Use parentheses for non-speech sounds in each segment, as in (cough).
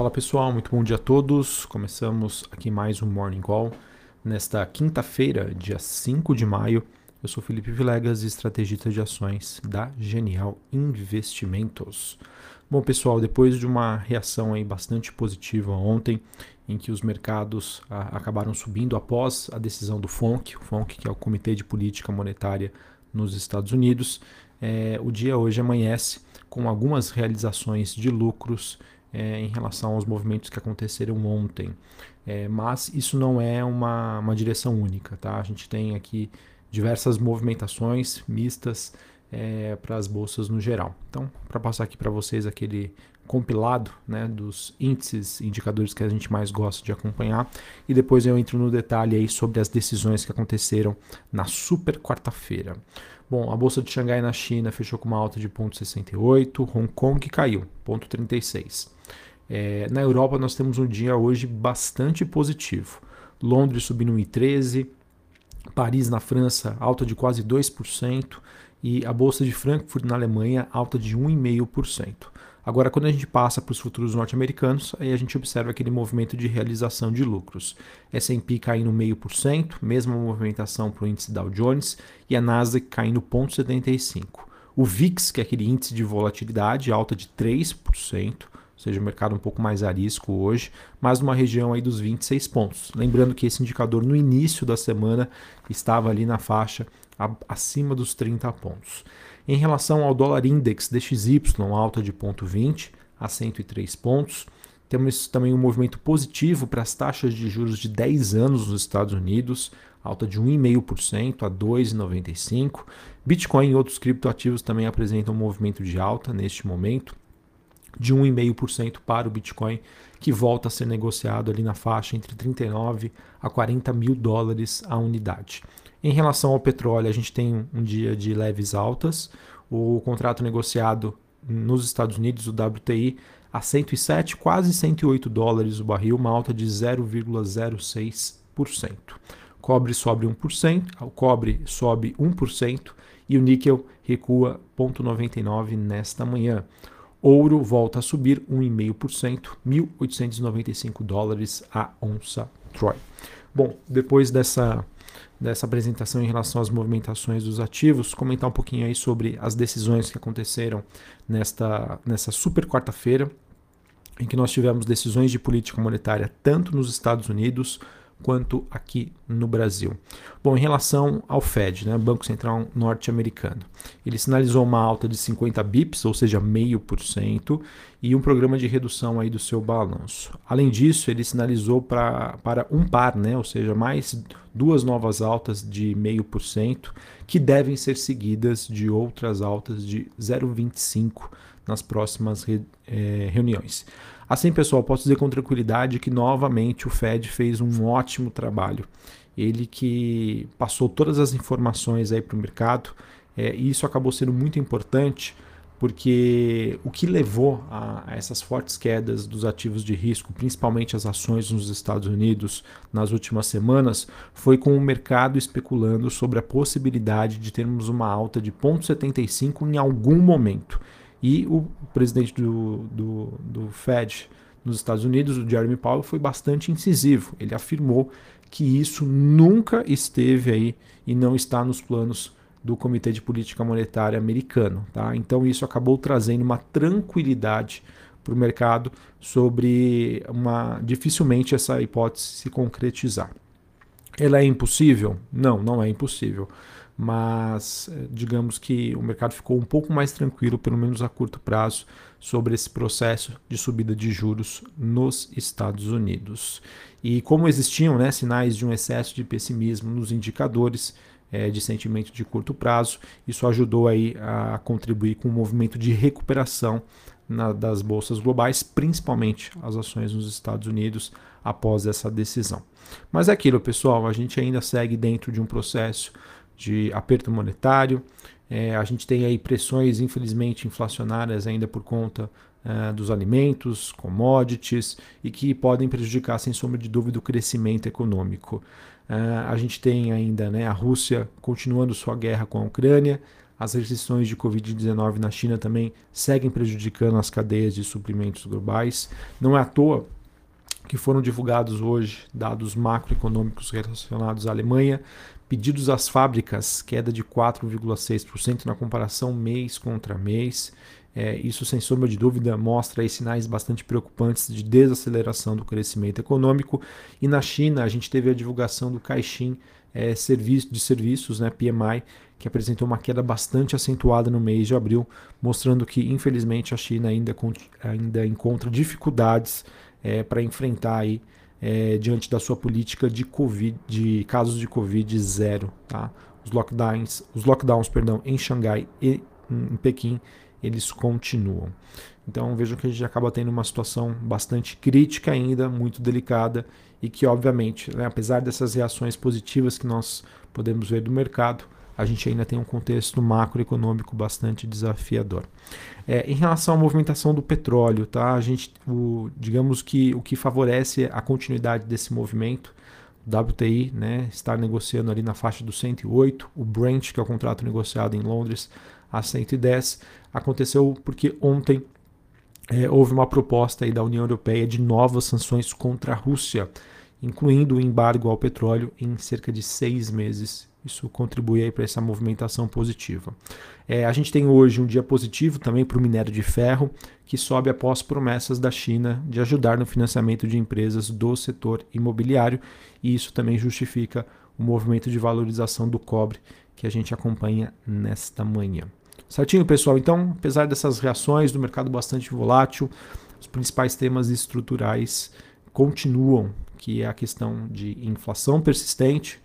Fala pessoal, muito bom dia a todos. Começamos aqui mais um Morning Call nesta quinta-feira, dia 5 de maio. Eu sou Felipe Vilegas, estrategista de ações da Genial Investimentos. Bom, pessoal, depois de uma reação aí bastante positiva ontem, em que os mercados ah, acabaram subindo após a decisão do FONC, o FONC que é o Comitê de Política Monetária nos Estados Unidos, é, o dia hoje amanhece com algumas realizações de lucros é, em relação aos movimentos que aconteceram ontem. É, mas isso não é uma, uma direção única, tá? A gente tem aqui diversas movimentações mistas é, para as bolsas no geral. Então, para passar aqui para vocês aquele compilado né, dos índices, indicadores que a gente mais gosta de acompanhar, e depois eu entro no detalhe aí sobre as decisões que aconteceram na super quarta-feira. Bom, a bolsa de Xangai na China fechou com uma alta de 0,68, Hong Kong caiu, 0,36. É, na Europa nós temos um dia hoje bastante positivo. Londres subindo 1,13, Paris na França alta de quase 2%, e a bolsa de Frankfurt na Alemanha alta de 1,5%. Agora, quando a gente passa para os futuros norte-americanos, aí a gente observa aquele movimento de realização de lucros. S&P caindo 0,5%, mesma movimentação para o índice Dow Jones, e a Nasdaq caindo 0,75%. O VIX, que é aquele índice de volatilidade, alta de 3%, ou seja, o mercado um pouco mais arisco hoje, mas numa região aí dos 26 pontos. Lembrando que esse indicador no início da semana estava ali na faixa acima dos 30 pontos. Em relação ao dólar index DXY, alta de 0,20 a 103 pontos. Temos também um movimento positivo para as taxas de juros de 10 anos nos Estados Unidos, alta de 1,5% a 2,95%. Bitcoin e outros criptoativos também apresentam um movimento de alta neste momento, de 1,5% para o Bitcoin, que volta a ser negociado ali na faixa entre 39 a 40 mil dólares a unidade. Em relação ao petróleo, a gente tem um dia de leves altas. O contrato negociado nos Estados Unidos, o WTI, a 107, quase 108 dólares o barril, uma alta de 0,06%. Cobre sobe 1%, o cobre sobe 1% e o níquel recua 0,99 nesta manhã. Ouro volta a subir 1,5%, 1.895 dólares a onça Troy. Bom, depois dessa dessa apresentação em relação às movimentações dos ativos, comentar um pouquinho aí sobre as decisões que aconteceram nesta, nessa super quarta-feira, em que nós tivemos decisões de política monetária tanto nos Estados Unidos quanto aqui no Brasil. Bom, em relação ao Fed, né, Banco Central Norte-Americano, ele sinalizou uma alta de 50 bips, ou seja, meio por cento, e um programa de redução aí do seu balanço. Além disso, ele sinalizou pra, para um par, né, ou seja, mais duas novas altas de meio por cento, que devem ser seguidas de outras altas de 0,25 nas próximas re, é, reuniões. Assim, pessoal, posso dizer com tranquilidade que novamente o Fed fez um ótimo trabalho. Ele que passou todas as informações aí para o mercado, é, e isso acabou sendo muito importante porque o que levou a, essas fortes quedas dos ativos de risco, principalmente as ações nos Estados Unidos nas últimas semanas, foi com o mercado especulando sobre a possibilidade de termos uma alta de 0,75 em algum momento. E o presidente do, do, do Fed nos Estados Unidos, o Jeremy Powell, foi bastante incisivo. Ele afirmou que isso nunca esteve aí e não está nos planos do Comitê de Política Monetária americano. Tá? Então isso acabou trazendo uma tranquilidade para o mercado sobre uma dificilmente essa hipótese se concretizar. Ela é impossível? Não, não é impossível mas eh, digamos que o mercado ficou um pouco mais tranquilo, pelo menos a curto prazo, sobre esse processo de subida de juros nos Estados Unidos. E como existiam né, sinais de um excesso de pessimismo nos indicadores é, de sentimento de curto prazo, isso ajudou aí a contribuir com o um movimento de recuperação na, das bolsas globais, principalmente as ações nos Estados Unidos após essa decisão. Mas é aquilo, pessoal, a gente ainda segue dentro de um processo de aperto monetário. É, a gente tem aí pressões, infelizmente, inflacionárias ainda por conta é, dos alimentos, commodities e que podem prejudicar, sem sombra de dúvida, o crescimento econômico. É, a gente tem ainda né, a Rússia continuando sua guerra com a Ucrânia, As restrições de Covid-19 na China também seguem prejudicando as cadeias de suprimentos globais. Não é à toa que foram divulgados hoje dados macroeconômicos relacionados à Alemanha, pedidos às fábricas, queda de 4,6% na comparação mês contra mês. É, isso, sem sombra de dúvida, mostra sinais bastante preocupantes de desaceleração do crescimento econômico. E na China, a gente teve a divulgação do Caixin é, serviço, de serviços, né, PMI, que apresentou uma queda bastante acentuada no mês de abril, mostrando que, infelizmente, a China ainda, ainda encontra dificuldades é, para enfrentar aí é, diante da sua política de COVID, de casos de Covid zero, tá? Os lockdowns, os lockdowns, perdão, em Xangai e em Pequim, eles continuam. Então vejam que a gente acaba tendo uma situação bastante crítica ainda, muito delicada e que obviamente, né, apesar dessas reações positivas que nós podemos ver do mercado, a gente ainda tem um contexto macroeconômico bastante desafiador. É, em relação à movimentação do petróleo, tá? A gente, o, digamos que o que favorece a continuidade desse movimento, WTI, né, estar negociando ali na faixa do 108, o Brent, que é o contrato negociado em Londres, a 110, aconteceu porque ontem é, houve uma proposta aí da União Europeia de novas sanções contra a Rússia, incluindo o embargo ao petróleo em cerca de seis meses isso contribui para essa movimentação positiva. É, a gente tem hoje um dia positivo também para o minério de ferro, que sobe após promessas da China de ajudar no financiamento de empresas do setor imobiliário, e isso também justifica o movimento de valorização do cobre que a gente acompanha nesta manhã. Certinho, pessoal? Então, apesar dessas reações do mercado bastante volátil, os principais temas estruturais continuam, que é a questão de inflação persistente,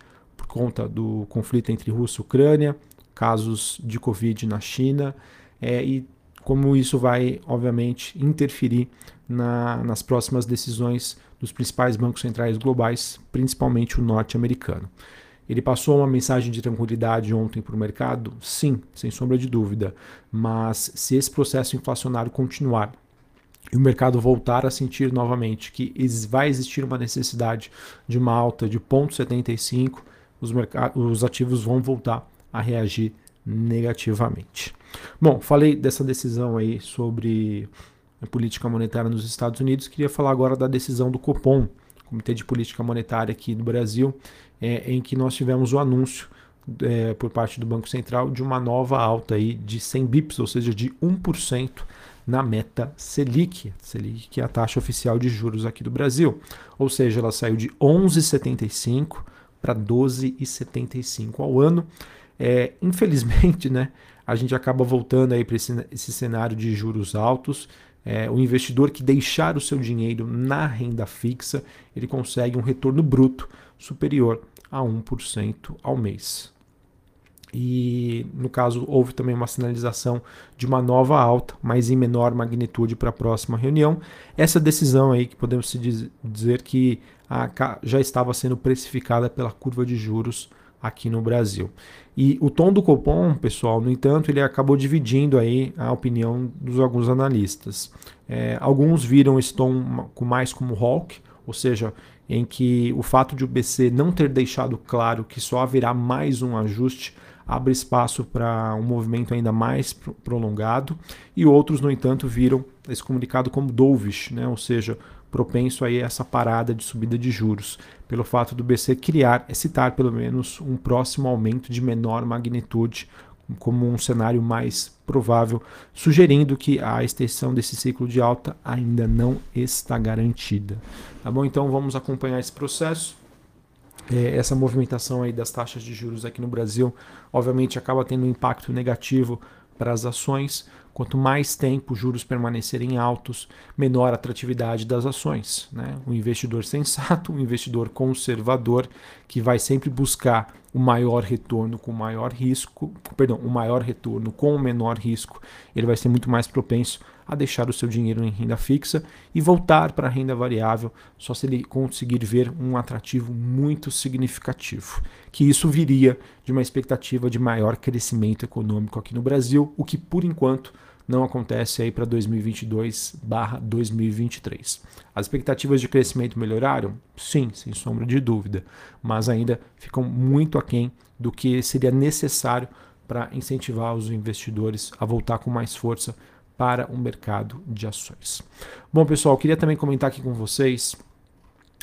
conta do conflito entre Rússia e Ucrânia, casos de Covid na China, é, e como isso vai, obviamente, interferir na, nas próximas decisões dos principais bancos centrais globais, principalmente o norte-americano. Ele passou uma mensagem de tranquilidade ontem para o mercado? Sim, sem sombra de dúvida. Mas se esse processo inflacionário continuar e o mercado voltar a sentir novamente que vai existir uma necessidade de uma alta de 0,75, os, os ativos vão voltar a reagir negativamente. Bom, falei dessa decisão aí sobre a política monetária nos Estados Unidos, queria falar agora da decisão do Copom, Comitê de Política Monetária aqui do Brasil, é, em que nós tivemos o anúncio é, por parte do Banco Central de uma nova alta aí de 100 bips, ou seja, de 1% na meta Selic, Selic que é a taxa oficial de juros aqui do Brasil. Ou seja, ela saiu de 11,75 para 12,75 ao ano. É, infelizmente, (laughs) né, a gente acaba voltando aí para esse, esse, cenário de juros altos. É, o investidor que deixar o seu dinheiro na renda fixa, ele consegue um retorno bruto superior a 1% ao mês. E no caso houve também uma sinalização de uma nova alta, mas em menor magnitude para a próxima reunião. Essa decisão aí que podemos dizer que já estava sendo precificada pela curva de juros aqui no Brasil. E o tom do Copom, pessoal, no entanto, ele acabou dividindo aí a opinião dos alguns analistas. É, alguns viram esse tom mais como hawk, ou seja, em que o fato de o BC não ter deixado claro que só haverá mais um ajuste abre espaço para um movimento ainda mais prolongado, e outros, no entanto, viram esse comunicado como dovish, né? ou seja, propenso a essa parada de subida de juros, pelo fato do BC criar, citar pelo menos um próximo aumento de menor magnitude como um cenário mais provável, sugerindo que a extensão desse ciclo de alta ainda não está garantida. Tá bom? Então vamos acompanhar esse processo. É, essa movimentação aí das taxas de juros aqui no Brasil, obviamente, acaba tendo um impacto negativo para as ações. Quanto mais tempo os juros permanecerem altos, menor a atratividade das ações. Né? O investidor sensato, o investidor conservador, que vai sempre buscar o maior retorno com o maior risco, perdão, o maior retorno com o menor risco, ele vai ser muito mais propenso a deixar o seu dinheiro em renda fixa e voltar para a renda variável só se ele conseguir ver um atrativo muito significativo. Que isso viria de uma expectativa de maior crescimento econômico aqui no Brasil, o que por enquanto não acontece aí para 2022/2023. As expectativas de crescimento melhoraram? Sim, sem sombra de dúvida, mas ainda ficam muito aquém do que seria necessário para incentivar os investidores a voltar com mais força para o mercado de ações. Bom, pessoal, queria também comentar aqui com vocês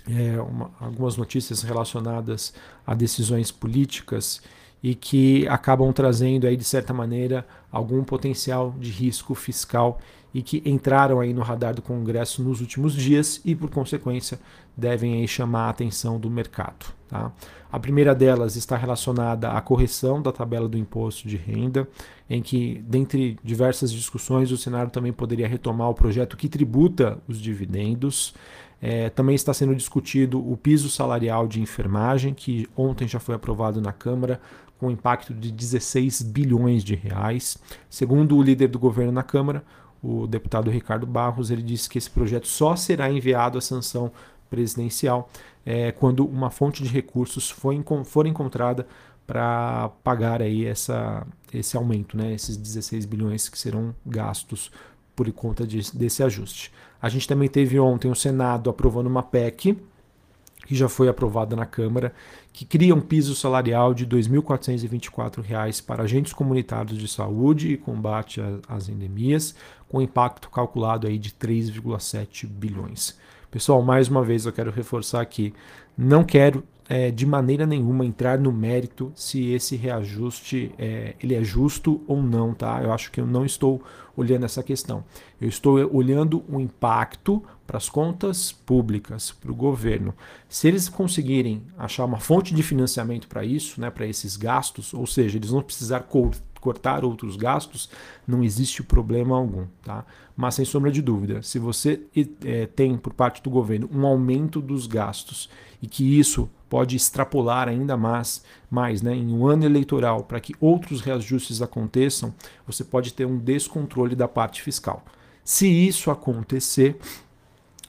é, uma, algumas notícias relacionadas a decisões políticas e que acabam trazendo aí de certa maneira algum potencial de risco fiscal e que entraram aí no radar do Congresso nos últimos dias e por consequência devem aí chamar a atenção do mercado. Tá? A primeira delas está relacionada à correção da tabela do imposto de renda, em que, dentre diversas discussões, o Senado também poderia retomar o projeto que tributa os dividendos. É, também está sendo discutido o piso salarial de enfermagem, que ontem já foi aprovado na Câmara, com impacto de 16 bilhões de reais. Segundo o líder do governo na Câmara, o deputado Ricardo Barros, ele disse que esse projeto só será enviado à sanção presidencial é, quando uma fonte de recursos for, for encontrada para pagar aí essa, esse aumento, né, esses 16 bilhões que serão gastos por conta de, desse ajuste. A gente também teve ontem o Senado aprovando uma PEC que já foi aprovada na Câmara, que cria um piso salarial de R$ 2.424 para agentes comunitários de saúde e combate às endemias, com impacto calculado aí de 3,7 bilhões. Pessoal, mais uma vez eu quero reforçar aqui, não quero é, de maneira nenhuma entrar no mérito se esse reajuste é, ele é justo ou não, tá? Eu acho que eu não estou olhando essa questão. Eu estou olhando o impacto para as contas públicas, para o governo. Se eles conseguirem achar uma fonte de financiamento para isso, né, para esses gastos, ou seja, eles vão precisar cortar outros gastos, não existe problema algum. Tá? Mas, sem sombra de dúvida, se você é, tem por parte do governo um aumento dos gastos e que isso pode extrapolar ainda mais, mais né, em um ano eleitoral para que outros reajustes aconteçam, você pode ter um descontrole da parte fiscal. Se isso acontecer,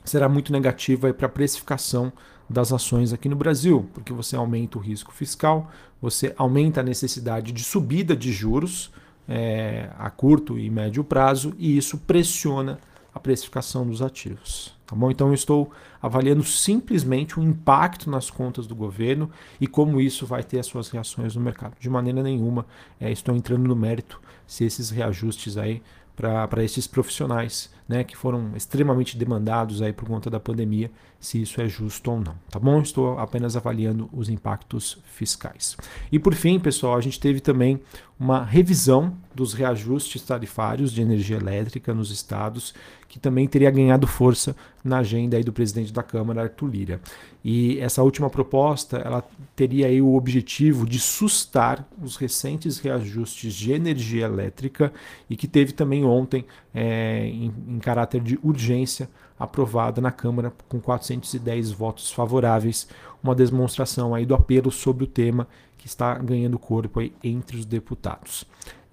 será muito negativo para a precificação das ações aqui no Brasil, porque você aumenta o risco fiscal, você aumenta a necessidade de subida de juros é, a curto e médio prazo e isso pressiona a precificação dos ativos. Tá bom? Então eu estou avaliando simplesmente o impacto nas contas do governo e como isso vai ter as suas reações no mercado. De maneira nenhuma é, estou entrando no mérito se esses reajustes aí para esses profissionais, né, que foram extremamente demandados aí por conta da pandemia, se isso é justo ou não, tá bom? Estou apenas avaliando os impactos fiscais. E por fim, pessoal, a gente teve também uma revisão dos reajustes tarifários de energia elétrica nos estados, que também teria ganhado força na agenda aí do presidente da Câmara, Arthur Lira. E essa última proposta, ela teria aí o objetivo de sustar os recentes reajustes de energia elétrica e que teve também ontem, é, em, em caráter de urgência, aprovada na Câmara com 410 votos favoráveis, uma demonstração aí do apelo sobre o tema que está ganhando corpo aí entre os deputados.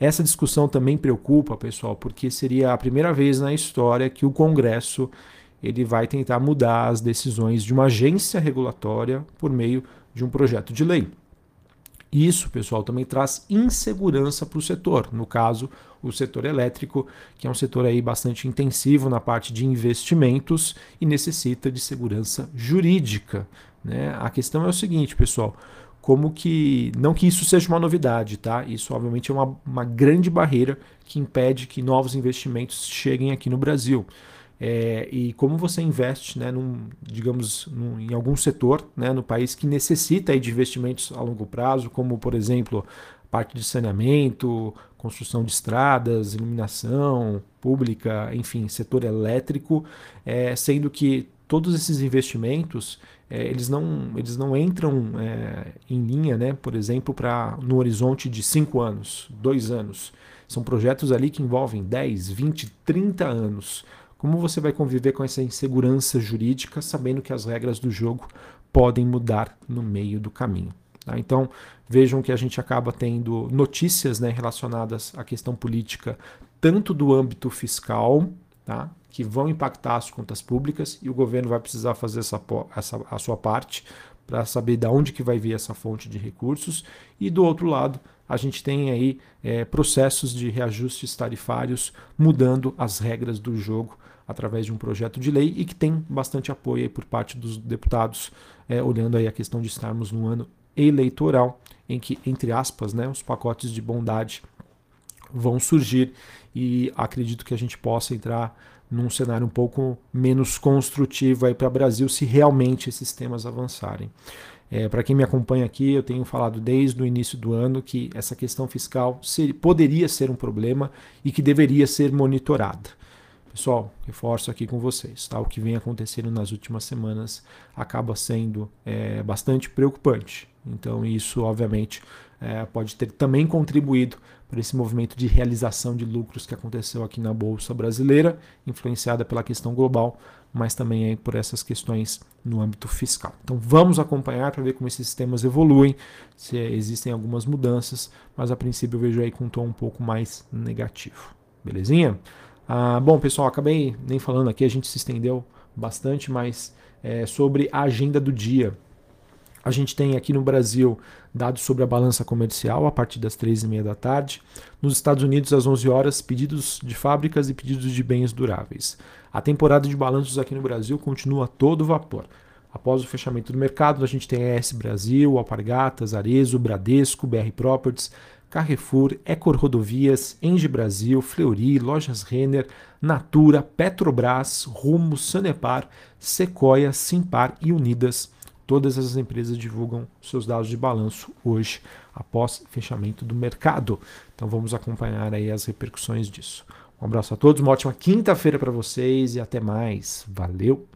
Essa discussão também preocupa, pessoal, porque seria a primeira vez na história que o Congresso ele vai tentar mudar as decisões de uma agência regulatória por meio de um projeto de lei. Isso, pessoal, também traz insegurança para o setor. No caso, o setor elétrico, que é um setor aí bastante intensivo na parte de investimentos e necessita de segurança jurídica. Né? A questão é o seguinte, pessoal. Como que. Não que isso seja uma novidade, tá? Isso, obviamente, é uma, uma grande barreira que impede que novos investimentos cheguem aqui no Brasil. É, e como você investe, né, num, digamos, num, em algum setor né, no país que necessita aí, de investimentos a longo prazo, como, por exemplo, parte de saneamento, construção de estradas, iluminação pública, enfim, setor elétrico, é, sendo que todos esses investimentos é, eles, não, eles não entram é, em linha, né, por exemplo, para no horizonte de 5 anos, 2 anos. São projetos ali que envolvem 10, 20, 30 anos. Como você vai conviver com essa insegurança jurídica sabendo que as regras do jogo podem mudar no meio do caminho? Tá? Então, vejam que a gente acaba tendo notícias né, relacionadas à questão política, tanto do âmbito fiscal, tá, que vão impactar as contas públicas, e o governo vai precisar fazer essa, essa, a sua parte para saber de onde que vai vir essa fonte de recursos, e do outro lado, a gente tem aí é, processos de reajustes tarifários mudando as regras do jogo através de um projeto de lei e que tem bastante apoio por parte dos deputados, é, olhando aí a questão de estarmos num ano eleitoral em que, entre aspas, né, os pacotes de bondade vão surgir e acredito que a gente possa entrar num cenário um pouco menos construtivo aí para o Brasil se realmente esses temas avançarem. É, para quem me acompanha aqui, eu tenho falado desde o início do ano que essa questão fiscal ser, poderia ser um problema e que deveria ser monitorada. Pessoal, reforço aqui com vocês, tá? O que vem acontecendo nas últimas semanas acaba sendo é, bastante preocupante. Então, isso, obviamente, é, pode ter também contribuído para esse movimento de realização de lucros que aconteceu aqui na Bolsa Brasileira, influenciada pela questão global, mas também aí por essas questões no âmbito fiscal. Então vamos acompanhar para ver como esses sistemas evoluem, se existem algumas mudanças, mas a princípio eu vejo aí com um tom um pouco mais negativo. Belezinha? Ah, bom, pessoal, acabei nem falando aqui, a gente se estendeu bastante, mas é, sobre a agenda do dia. A gente tem aqui no Brasil dados sobre a balança comercial a partir das três e meia da tarde. Nos Estados Unidos, às 11 horas, pedidos de fábricas e pedidos de bens duráveis. A temporada de balanços aqui no Brasil continua a todo vapor. Após o fechamento do mercado, a gente tem ES Brasil, Alpargatas, Arezo, Bradesco, BR Properties, Carrefour, Ecor Rodovias, Engie Brasil, Fleury, Lojas Renner, Natura, Petrobras, Rumo, Sanepar, Sequoia, Simpar e Unidas Todas as empresas divulgam seus dados de balanço hoje, após fechamento do mercado. Então vamos acompanhar aí as repercussões disso. Um abraço a todos, uma ótima quinta-feira para vocês e até mais. Valeu!